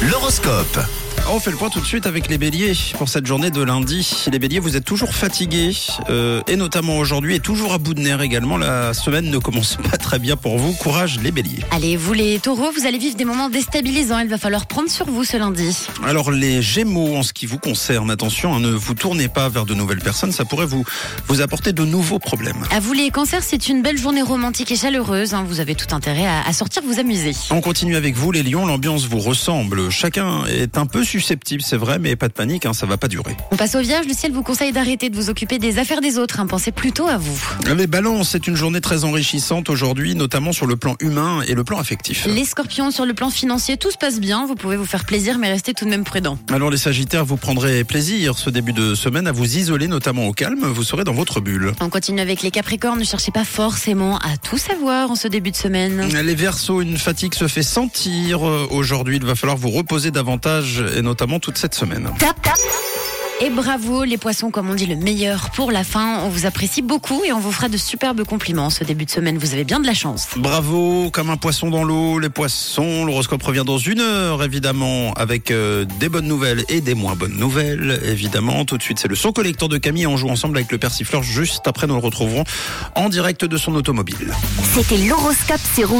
L'horoscope. On fait le point tout de suite avec les béliers pour cette journée de lundi. Les béliers, vous êtes toujours fatigués, euh, et notamment aujourd'hui, et toujours à bout de nerfs également. La semaine ne commence pas très bien pour vous. Courage les béliers. Allez, vous les taureaux, vous allez vivre des moments déstabilisants. Il va falloir prendre sur vous ce lundi. Alors les gémeaux, en ce qui vous concerne, attention, hein, ne vous tournez pas vers de nouvelles personnes, ça pourrait vous, vous apporter de nouveaux problèmes. À vous les cancers, c'est une belle journée romantique et chaleureuse. hein. Vous avez tout intérêt à, à sortir vous amuser. On continue avec vous, les lions, l'ambiance vous ressemble. Chacun est un peu susceptible, c'est vrai, mais pas de panique, hein, ça va pas durer. On passe au vierge, le ciel vous conseille d'arrêter de vous occuper des affaires des autres. hein. Pensez plutôt à vous. Les balances, c'est une journée très enrichissante aujourd'hui, notamment sur le plan humain et le plan affectif. Les scorpions, sur le plan financier, tout se passe bien. Vous pouvez vous faire plaisir, mais restez tout de même prudent. Alors les sagittaires, vous prendrez plaisir ce début de semaine à vous isoler, notamment au calme, vous serez dans votre bulle. On continue avec les capricornes. Ne cherchez pas forcément à tout savoir en ce début de semaine. Les versos, une fatigue se fait sentir. Euh, Aujourd'hui, il va falloir vous reposer davantage, et notamment toute cette semaine. Tap, tap. Et bravo les poissons, comme on dit, le meilleur pour la fin. On vous apprécie beaucoup et on vous fera de superbes compliments ce début de semaine. Vous avez bien de la chance. Bravo, comme un poisson dans l'eau, les poissons. L'horoscope revient dans une heure, évidemment, avec euh, des bonnes nouvelles et des moins bonnes nouvelles, évidemment. Tout de suite, c'est le son collecteur de Camille. On joue ensemble avec le persifleur. Juste après, nous le retrouverons en direct de son automobile. C'était l'horoscope Rouge.